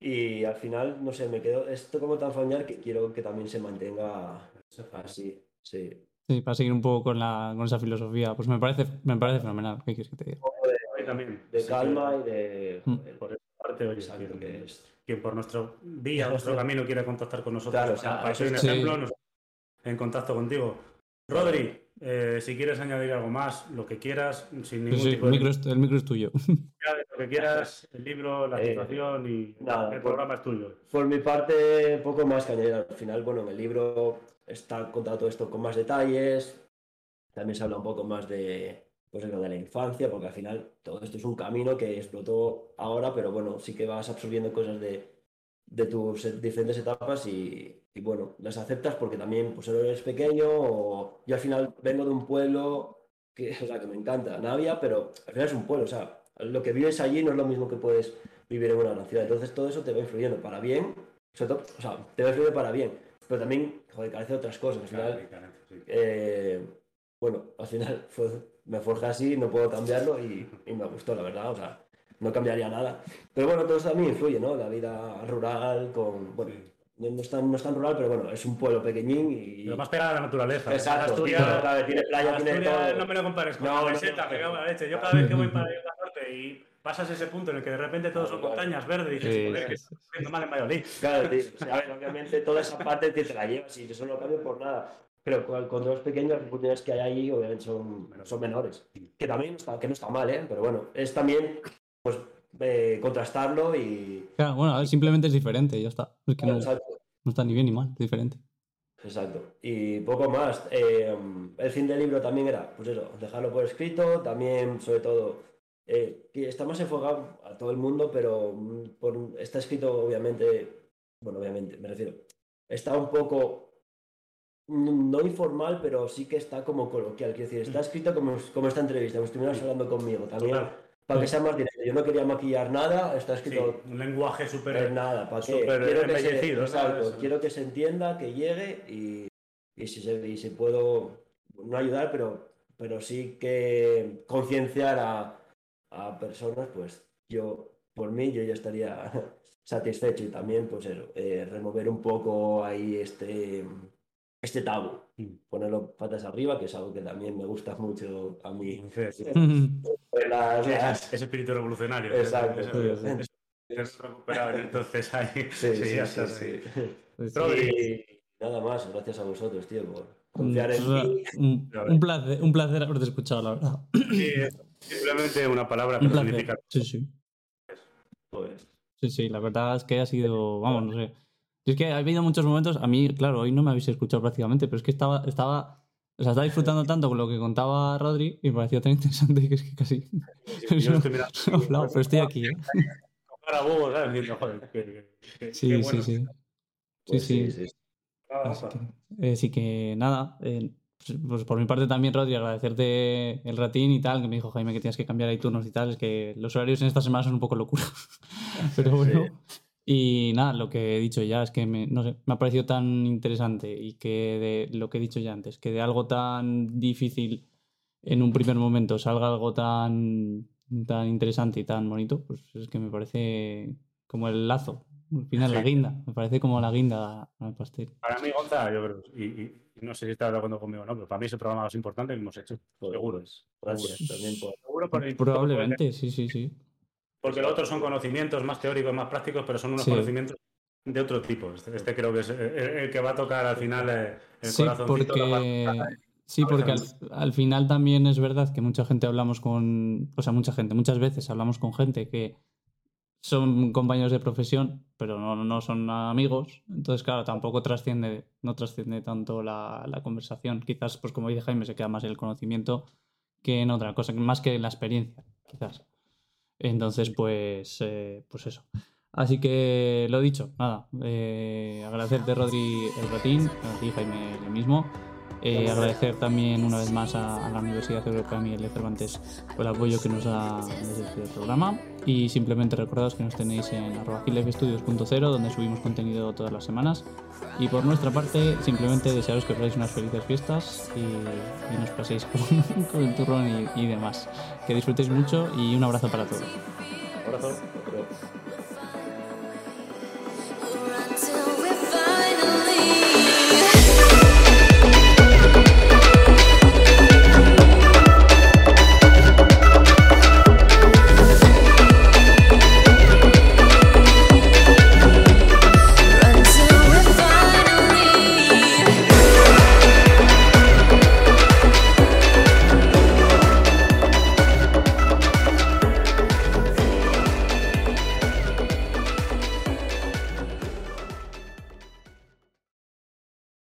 S3: y al final, no sé, me quedo esto como tan familiar que quiero que también se mantenga así, sí.
S2: Sí, para seguir un poco con, la, con esa filosofía. Pues me parece, me parece fenomenal. ¿Qué quieres que te diga?
S1: También.
S3: De
S1: Sí,
S3: calma y de...
S2: Mm.
S3: joder,
S1: Por esa parte, oye,
S3: exacto,
S1: quien,
S3: que es-
S1: quien por nuestro vía, nuestro camino quiera contactar con nosotros,
S3: Claro,
S1: o sea,
S3: claro,
S1: soy un
S2: sí.
S1: ejemplo, nos- en contacto contigo. Rodri, eh, si quieres añadir algo más, lo que quieras, sin ningún
S2: sí,
S1: tipo
S2: el,
S1: de
S2: micro es, el micro es tuyo.
S1: lo que quieras, el libro, la
S3: Eh,
S1: situación y
S3: nada,
S1: el programa es tuyo.
S3: Por mi parte, poco más que añadir. Al final, bueno, en el libro está contado todo esto con más detalles. También se habla un poco más de, pues, eso, de la infancia, porque al final todo esto es un camino que explotó ahora, pero bueno, sí que vas absorbiendo cosas de, de tus diferentes etapas y, y, bueno, las aceptas porque también pues eres pequeño o yo al final vengo de un pueblo que, o sea, que me encanta, Navia, pero al final es un pueblo, o sea, lo que vives allí no es lo mismo que puedes vivir en una gran ciudad. Entonces todo eso te va influyendo para bien, sobre todo, o sea, te va influyendo para bien, pero también, joder, carece de otras cosas. Al final,
S1: Sí.
S3: eh, bueno, al final fue- me forjé así, no puedo cambiarlo y, y me gustó, la verdad, o sea, no cambiaría nada. Pero bueno, todo eso también influye, ¿no? La vida rural con, bueno, no, no es tan, no es tan rural, pero bueno, es un pueblo pequeñín y...
S1: Lo más pegado a la naturaleza.
S3: Exacto,
S1: Asturias,
S3: tiene, claro, tiene playa, tiene
S1: Asturias,
S3: todo.
S1: no me lo compares con
S3: No,
S1: la meseta,
S3: no,
S1: me cago en la leche. Yo cada vez que voy para el norte y pasas ese punto en el que de repente todos son
S3: Claro, claro.
S1: montañas verdes y dices,
S2: Sí,
S1: joder, que estoy haciendo mal en Valladolid.
S3: Claro, tío, o sea, a ver, obviamente toda esa parte te, te la llevas y eso no cambia por nada. Pero cu- cuando eres pequeño, las oportunidades que hay ahí obviamente son, son menores. Que también está, que no está mal, ¿eh? Pero bueno, es también pues, eh, contrastarlo y...
S2: Claro, bueno, a ver, simplemente es diferente, ya está. Es que no, está ni bien ni mal, es diferente.
S3: Exacto. Y poco más. Eh, el fin del libro también era, pues eso, dejarlo por escrito, también, sobre todo, eh, está más enfocado a todo el mundo, pero mm, por, está escrito, obviamente, bueno, obviamente, me refiero, está un poco, no informal, pero sí que está como coloquial, quiero decir, está escrito como, como esta entrevista, como estuvieras hablando conmigo también,
S1: Total.
S3: para que sea más directo. Yo no quería maquillar nada, está
S1: Sí,
S3: escrito
S1: un lenguaje súper.
S3: nada, ¿para
S1: súper
S3: Quiero que, se, quiero que se entienda, que llegue y, y si, se, y si puedo, no ayudar, pero, pero sí que concienciar a, a personas, pues yo, por mí, yo ya estaría satisfecho y también, pues eso, eh, remover un poco ahí este, este tabú, ponerlo patas arriba, que es algo que también me gusta mucho a mí.
S1: Sí,
S3: Pues las- las-
S1: Ese espíritu revolucionario.
S3: Exacto,
S1: ese recuperado, entonces ahí.
S3: Sí, sí,
S1: ya
S3: sí,
S1: estás
S3: sí.
S2: Pues.
S3: Y nada más, gracias a vosotros, tío, por confiar en
S2: o sea,
S3: mí.
S2: un, un placer, un placer haberte escuchado, la verdad.
S1: Sí, simplemente una palabra,
S2: Un placer.
S1: significa.
S2: Sí, sí.
S3: Pues,
S2: Sí, sí, la verdad es que ha sido, vamos, no sé. Es que ha habido muchos momentos, a mí, claro, hoy no me habéis escuchado prácticamente, pero es que estaba, estaba, o sea, estaba disfrutando tanto con lo que contaba Rodri y me parecía tan interesante que es que casi
S1: Yo no estoy mirando.
S2: no pero estoy aquí, ¿eh?
S1: Para Hugo, ¿sabes? Diciendo, joder, que- que- que-
S2: Sí, sí,
S1: bueno.
S2: sí. Sí,
S3: pues
S2: sí.
S3: sí, sí.
S2: Así que, así que nada, eh, pues, pues por mi parte también, Rodri, agradecerte el ratín y tal, que me dijo Jaime que tienes que cambiar ahí turnos y tal, es que los horarios en esta semana son un poco locura. Pero bueno. Y nada, lo que he dicho ya es que me, no sé, me ha parecido tan interesante y que de lo que he dicho ya antes, que de algo tan difícil en un primer momento salga algo tan, tan interesante y tan bonito, pues es que me parece como el lazo Al final la guinda, me parece como la guinda al pastel.
S1: Para mí, Gonza, yo creo, y, no sé si estás de acuerdo conmigo o no, pero para mí es el programa más importante que hemos hecho. Seguro es.
S3: Seguro,
S2: Probablemente, sí, sí, sí.
S1: Porque los otros son conocimientos más teóricos, más prácticos, pero son unos conocimientos de otro tipo. Este, este, creo que es el, que va a tocar al final eh, el
S2: sí, Porque... Sí, porque al, final también es verdad que mucha gente hablamos con, o sea, mucha gente, muchas veces hablamos con gente que son compañeros de profesión, pero no, no son amigos. Entonces, claro, tampoco trasciende, no trasciende tanto la, la, conversación. Quizás, pues como dice Jaime, se queda más el conocimiento que en otra cosa, más que en la experiencia, quizás. Entonces, pues, eh, pues eso. Así que lo dicho, nada, eh, agradecerte Rodri el ratín, a ti Jaime el mismo. Eh, agradecer también una vez más a, la Universidad Europea Miguel de Cervantes por el apoyo que nos da desde el programa y simplemente recordaros que nos tenéis en arroba donde subimos contenido todas las semanas y por nuestra parte simplemente desearos que paséis unas felices fiestas y, nos paséis con, el turrón y, y demás que disfrutéis mucho y un abrazo para todos.
S1: Un abrazo.